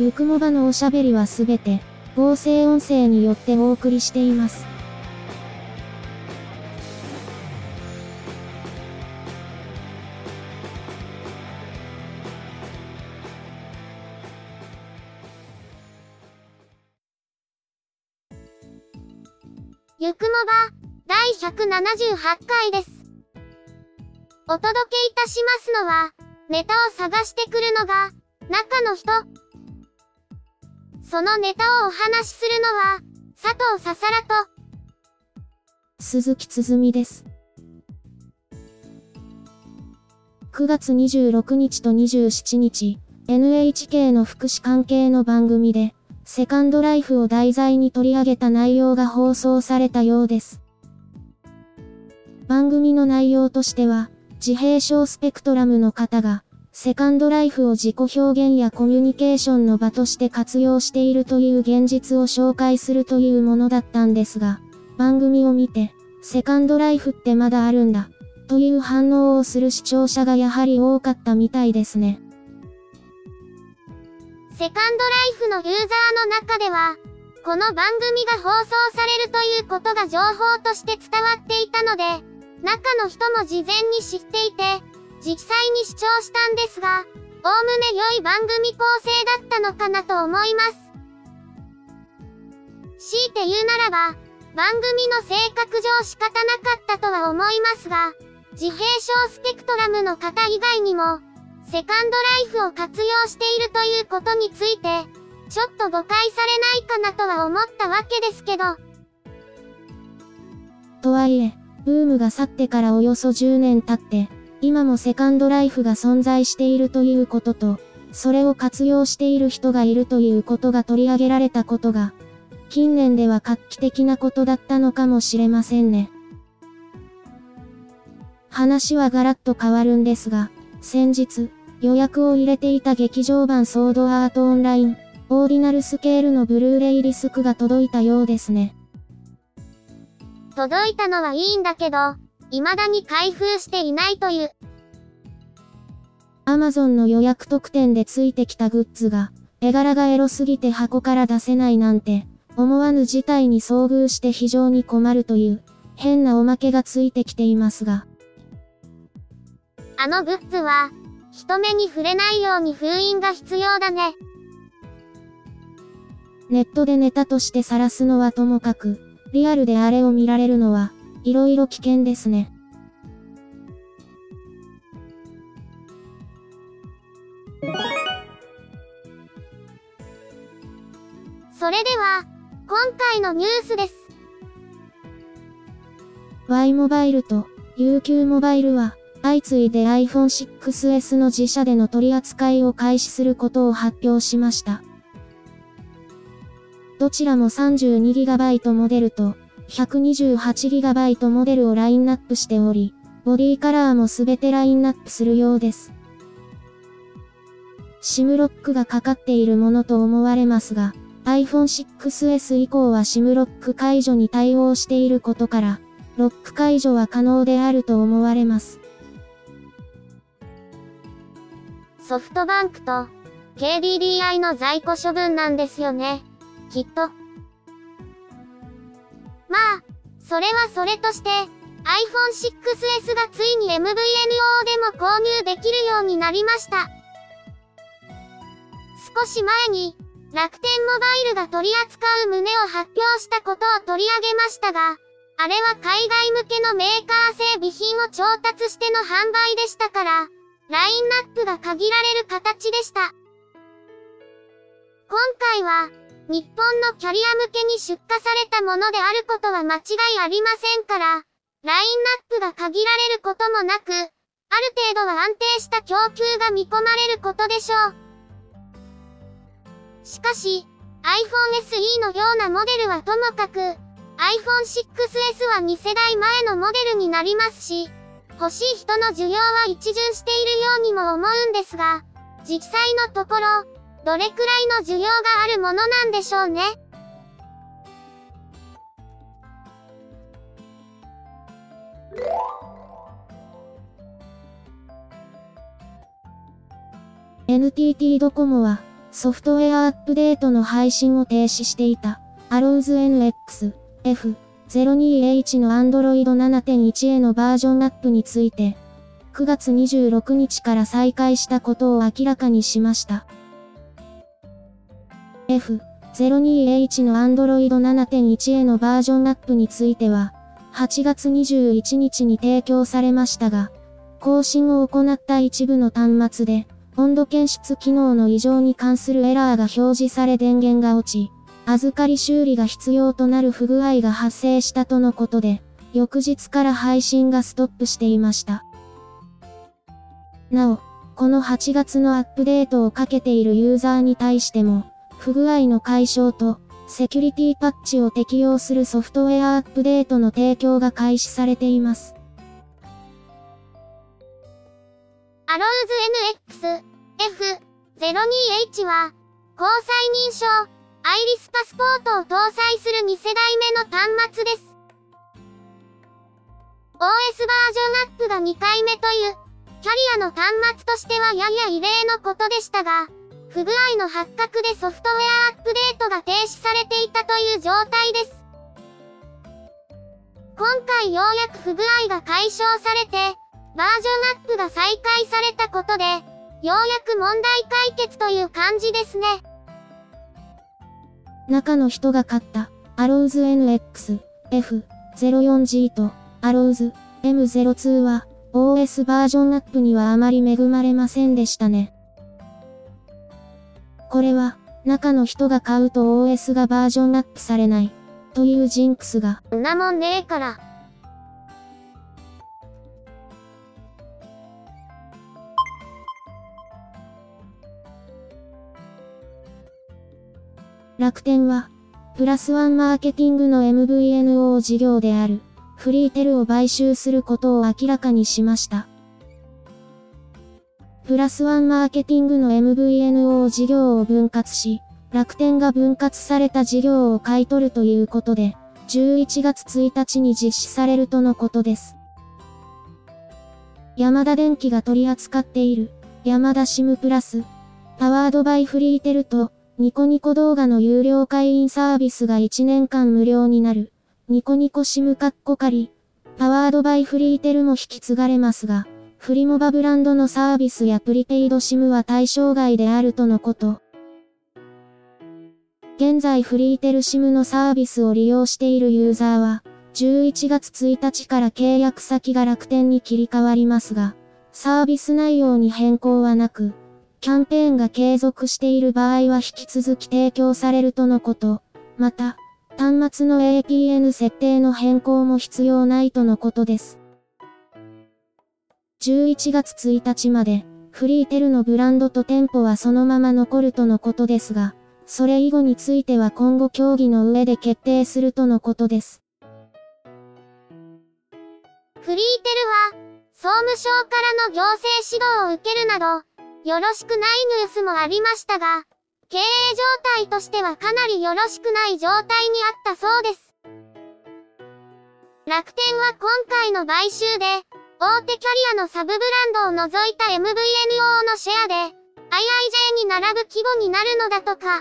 ゆくもばのおしゃべりはすべて、合成音声によってお送りしています。ゆくもば、第178回です。お届けいたしますのは、ネタを探してくるのが、中の人。そのネタをお話しするのは、佐藤ささらと、鈴木つづみです。9月26日と27日、NHK の福祉関係の番組で、セカンドライフを題材に取り上げた内容が放送されたようです。番組の内容としては、自閉症スペクトラムの方が、セカンドライフを自己表現やコミュニケーションの場として活用しているという現実を紹介するというものだったんですが、番組を見て、セカンドライフってまだあるんだ、という反応をする視聴者がやはり多かったみたいですね。セカンドライフのユーザーの中では、この番組が放送されるということが情報として伝わっていたので、中の人も事前に知っていて、実際に視聴したんですが、おおむね良い番組構成だったのかなと思います。強いて言うならば、番組の性格上仕方なかったとは思いますが、自閉症スペクトラムの方以外にも、セカンドライフを活用しているということについて、ちょっと誤解されないかなとは思ったわけですけど。とはいえ、ブームが去ってからおよそ10年経って、今もセカンドライフが存在しているということと、それを活用している人がいるということが取り上げられたことが、近年では画期的なことだったのかもしれませんね。話はガラッと変わるんですが、先日、予約を入れていた劇場版ソードアートオンライン、オーディナルスケールのブルーレイリスクが届いたようですね。届いたのはいいんだけど、未だに開封していないという。アマゾンの予約特典でついてきたグッズが、絵柄がエロすぎて箱から出せないなんて、思わぬ事態に遭遇して非常に困るという、変なおまけがついてきていますが。あのグッズは、人目に触れないように封印が必要だね。ネットでネタとして晒すのはともかく、リアルであれを見られるのは、色々危険ですね。それでは、今回のニュースです。Y モバイルと UQ モバイルは、相次いで iPhone 6S の自社での取り扱いを開始することを発表しました。どちらも 32GB モデルと 128GB モデルをラインナップしており、ボディカラーもすべてラインナップするようです。SIM ロックがかかっているものと思われますが、iPhone 6S 以降は SIM ロック解除に対応していることから、ロック解除は可能であると思われます。ソフトバンクと KDDI の在庫処分なんですよね。きっと。まあ、それはそれとして、iPhone 6S がついに MVNO でも購入できるようになりました。少し前に、楽天モバイルが取り扱う旨を発表したことを取り上げましたが、あれは海外向けのメーカー製備品を調達しての販売でしたから、ラインナップが限られる形でした。今回は、日本のキャリア向けに出荷されたものであることは間違いありませんから、ラインナップが限られることもなく、ある程度は安定した供給が見込まれることでしょう。しかし、iPhone SE のようなモデルはともかく、iPhone 6S は2世代前のモデルになりますし、欲しい人の需要は一巡しているようにも思うんですが、実際のところ、どれくらいの需要があるものなんでしょうね？NTT ドコモは、ソフトウェアアップデートの配信を停止していた、Arrows NX F02H の Android 7.1へのバージョンアップについて、9月26日から再開したことを明らかにしました。F02H の Android 7.1へのバージョンアップについては、8月21日に提供されましたが、更新を行った一部の端末で、温度検出機能の異常に関するエラーが表示され電源が落ち、預かり修理が必要となる不具合が発生したとのことで、翌日から配信がストップしていました。なお、この8月のアップデートをかけているユーザーに対しても、不具合の解消と、セキュリティパッチを適用するソフトウェアアップデートの提供が開始されています。アローズ NX F02H は、交際認証、アイリスパスポートを搭載する2世代目の端末です。OS バージョンアップが2回目という、キャリアの端末としてはやや異例のことでしたが、不具合の発覚でソフトウェアアップデートが停止されていたという状態です。今回ようやく不具合が解消されて、バージョンアップが再開されたことで、ようやく問題解決という感じですね。中の人が買った、アローズ NX、F04G と、アローズ M02 は、OS バージョンアップにはあまり恵まれませんでしたね。これは、中の人が買うと OS がバージョンアップされない、というジンクスが。んなもんねえから。楽天は、プラスワンマーケティングの MVNO 事業である、フリーテルを買収することを明らかにしました。プラスワンマーケティングの MVNO 事業を分割し、楽天が分割された事業を買い取るということで、11月1日に実施されるとのことです。ヤマダ電機が取り扱っている、ヤマダシムプラス、パワードバイフリーテルと、ニコニコ動画の有料会員サービスが1年間無料になる。ニコニコシムカッコ仮。パワードバイフリーテルも引き継がれますが、フリモバブランドのサービスやプリペイドシムは対象外であるとのこと。現在フリーテルシムのサービスを利用しているユーザーは、11月1日から契約先が楽天に切り替わりますが、サービス内容に変更はなく、キャンペーンが継続している場合は引き続き提供されるとのこと。また、端末の APN 設定の変更も必要ないとのことです。11月1日まで、フリーテルのブランドと店舗はそのまま残るとのことですが、それ以後については今後協議の上で決定するとのことです。フリーテルは、総務省からの行政指導を受けるなど、よろしくないニュースもありましたが、経営状態としてはかなりよろしくない状態にあったそうです。楽天は今回の買収で、大手キャリアのサブブランドを除いた MVNO のシェアで、IIJ に並ぶ規模になるのだとか。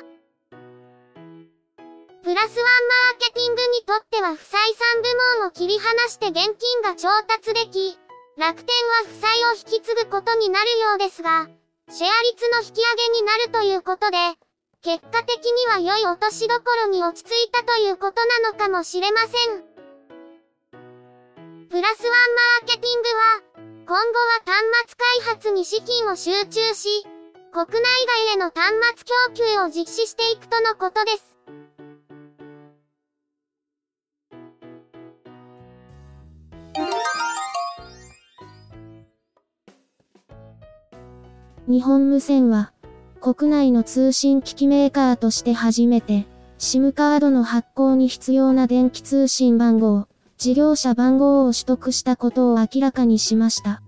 プラスワンマーケティングにとっては不採算部門を切り離して現金が調達でき、楽天は負債を引き継ぐことになるようですが、シェア率の引き上げになるということで、結果的には良い落としどころに落ち着いたということなのかもしれません。プラスワンマーケティングは、今後は端末開発に資金を集中し、国内外への端末供給を実施していくとのことです。日本無線は、国内の通信機器メーカーとして初めて、SIM カードの発行に必要な電気通信番号、事業者番号を取得したことを明らかにしました。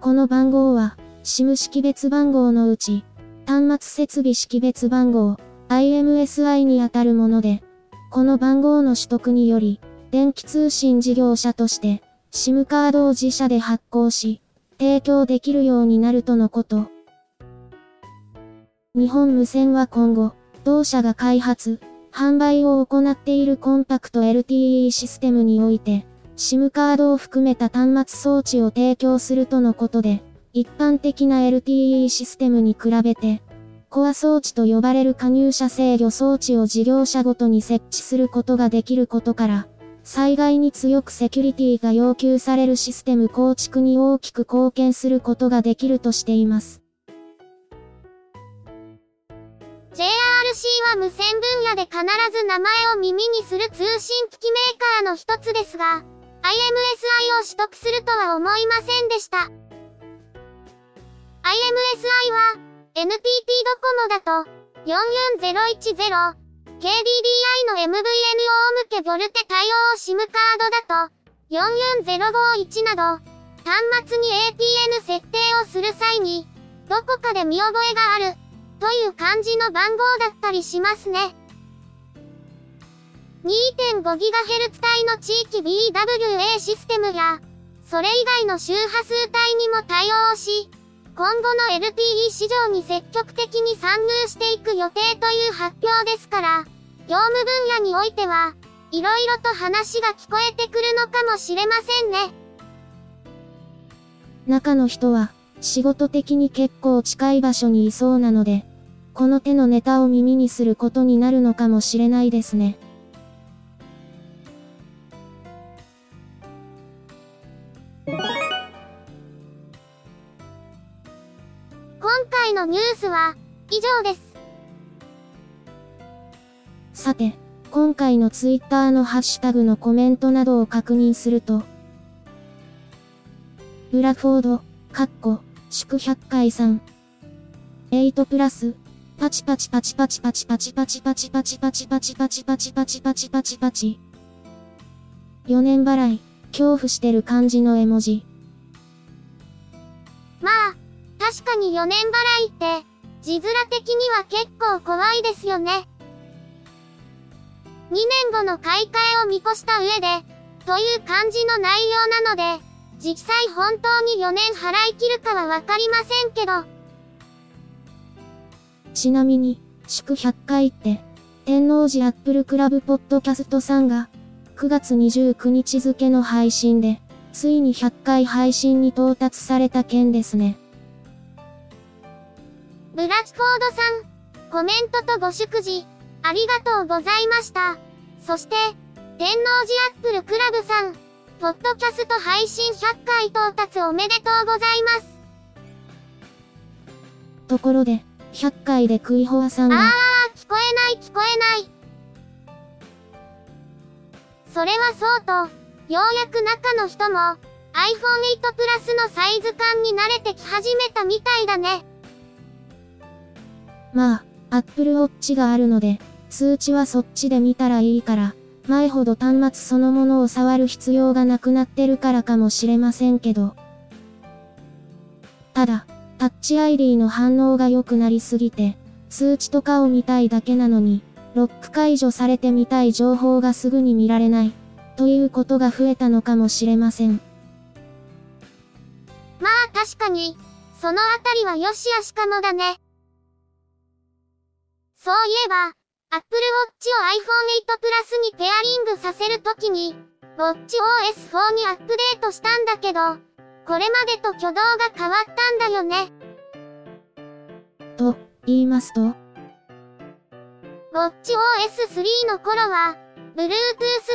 この番号は、SIM 識別番号のうち、端末設備識別番号、IMSI にあたるもので、この番号の取得により、電気通信事業者として、SIM カードを自社で発行し、提供できるようになるとのこと。日本無線は今後、同社が開発、販売を行っているコンパクト LTE システムにおいて、SIM カードを含めた端末装置を提供するとのことで、一般的な LTE システムに比べて、コア装置と呼ばれる加入者制御装置を事業者ごとに設置することができることから、災害に強くセキュリティが要求されるシステム構築に大きく貢献することができるとしています。JRC は無線分野で必ず名前を耳にする通信機器メーカーの一つですが、IMSI を取得するとは思いませんでした。IMSI は、NTT ドコモだと、44010、KDDI の MVNO 向けボルテ対応 SIM カードだと、44051など、端末に APN 設定をする際に、どこかで見覚えがある、という感じの番号だったりしますね。2.5GHz 帯の地域 BWA システムや、それ以外の周波数帯にも対応し、今後の LTE 市場に積極的に参入していく予定という発表ですから、業務分野においては、色々と話が聞こえてくるのかもしれませんね。中の人は、仕事的に結構近い場所にいそうなので、この手のネタを耳にすることになるのかもしれないですね。回のニュースは以上です。さて、今回のツイッターのハッシュタグのコメントなどを確認すると、ブラフォード、カッコ、祝100回さん。8プラス、パチパチパチパチパチパチパチパチパチパチパチパチパチパチパチパチパチ。4年払い、恐怖してる感じの絵文字。まあ、確かに4年払いって、字面的には結構怖いですよね。2年後の買い替えを見越した上で、という感じの内容なので、実際本当に4年払い切るかはわかりませんけど。ちなみに、祝100回って、天王寺アップルクラブポッドキャストさんが、9月29日付の配信で、ついに100回配信に到達された件ですね。ブラチフォードさん、コメントとご祝辞、ありがとうございました。そして、天王寺アップルクラブさん、ポッドキャスト配信100回到達おめでとうございます。ところで、100回でクイホアさんが。あー、聞こえない聞こえない。それはそうと、ようやく中の人も、iPhone 8 Plus のサイズ感に慣れてき始めたみたいだね。まあ、Apple Watch があるので、通知はそっちで見たらいいから、前ほど端末そのものを触る必要がなくなってるからかもしれませんけど。ただ、タッチ ID の反応が良くなりすぎて、通知とかを見たいだけなのに、ロック解除されてみたい情報がすぐに見られない、ということが増えたのかもしれません。まあ確かに、そのあたりは良し悪しかもだね。そういえば、Apple Watch を iPhone 8 Plus にペアリングさせるときに、WatchOS4 にアップデートしたんだけど、これまでと挙動が変わったんだよね。と、言いますと ?WatchOS3 の頃は、Bluetooth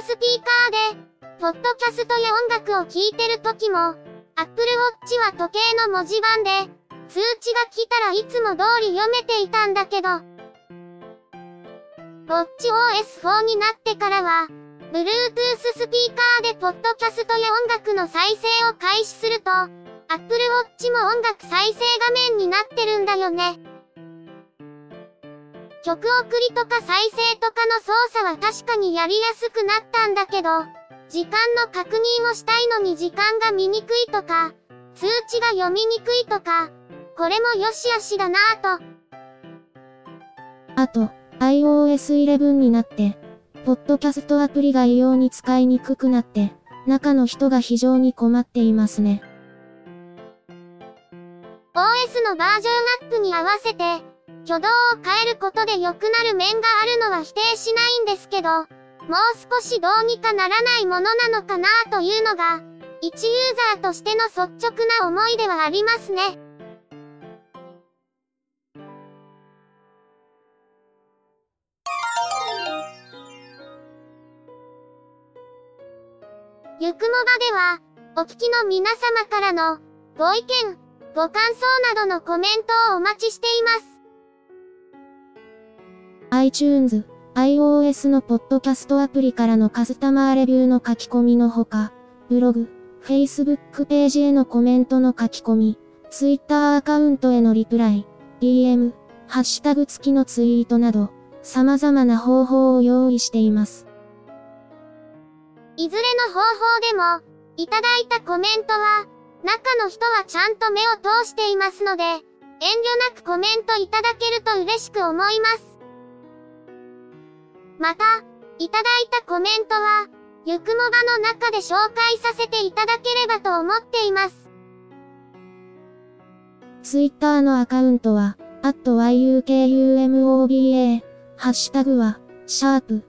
スピーカーで、ポッドキャストや音楽を聴いてる時も、Apple Watch は時計の文字盤で、通知が来たらいつも通り読めていたんだけど、WatchOS4 になってからは、Bluetooth スピーカーでポッドキャストや音楽の再生を開始すると、Apple Watch も音楽再生画面になってるんだよね。曲送りとか再生とかの操作は確かにやりやすくなったんだけど、時間の確認をしたいのに時間が見にくいとか、通知が読みにくいとか、これも良し悪しだなぁと。あと、iOS 11になって、ポッドキャストアプリが異様に使いにくくなって、中の人が非常に困っていますね。OS のバージョンアップに合わせて、挙動を変えることで良くなる面があるのは否定しないんですけど、もう少しどうにかならないものなのかなというのが、一ユーザーとしての率直な思いではありますね。ゆくもばでは、お聞きの皆様からのご意見、ご感想などのコメントをお待ちしています。iTunes、iOS のポッドキャストアプリからのカスタマーレビューの書き込みのほか、ブログ、Facebook ページへのコメントの書き込み、Twitter アカウントへのリプライ、DM、ハッシュタグ付きのツイートなど、様々な方法を用意しています。いずれの方法でも、いただいたコメントは、中の人はちゃんと目を通していますので、遠慮なくコメントいただけると嬉しく思います。また、いただいたコメントは、ゆくもばの中で紹介させていただければと思っています。ツイッターのアカウントは、at yukumoba、ハッシュタグは、シャープ